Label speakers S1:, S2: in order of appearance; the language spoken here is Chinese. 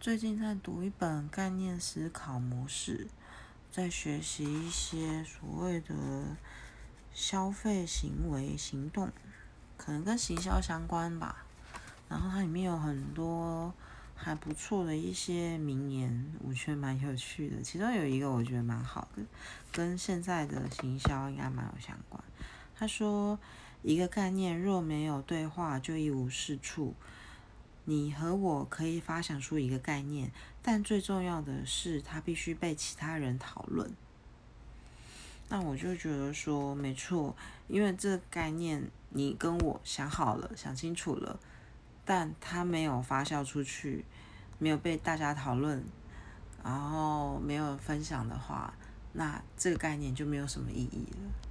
S1: 最近在读一本概念思考模式，在学习一些所谓的消费行为行动，可能跟行销相关吧。然后它里面有很多还不错的一些名言，我觉得蛮有趣的。其中有一个我觉得蛮好的，跟现在的行销应该蛮有相关。他说：“一个概念若没有对话，就一无是处。”你和我可以发想出一个概念，但最重要的是，它必须被其他人讨论。那我就觉得说，没错，因为这个概念你跟我想好了、想清楚了，但它没有发酵出去，没有被大家讨论，然后没有分享的话，那这个概念就没有什么意义了。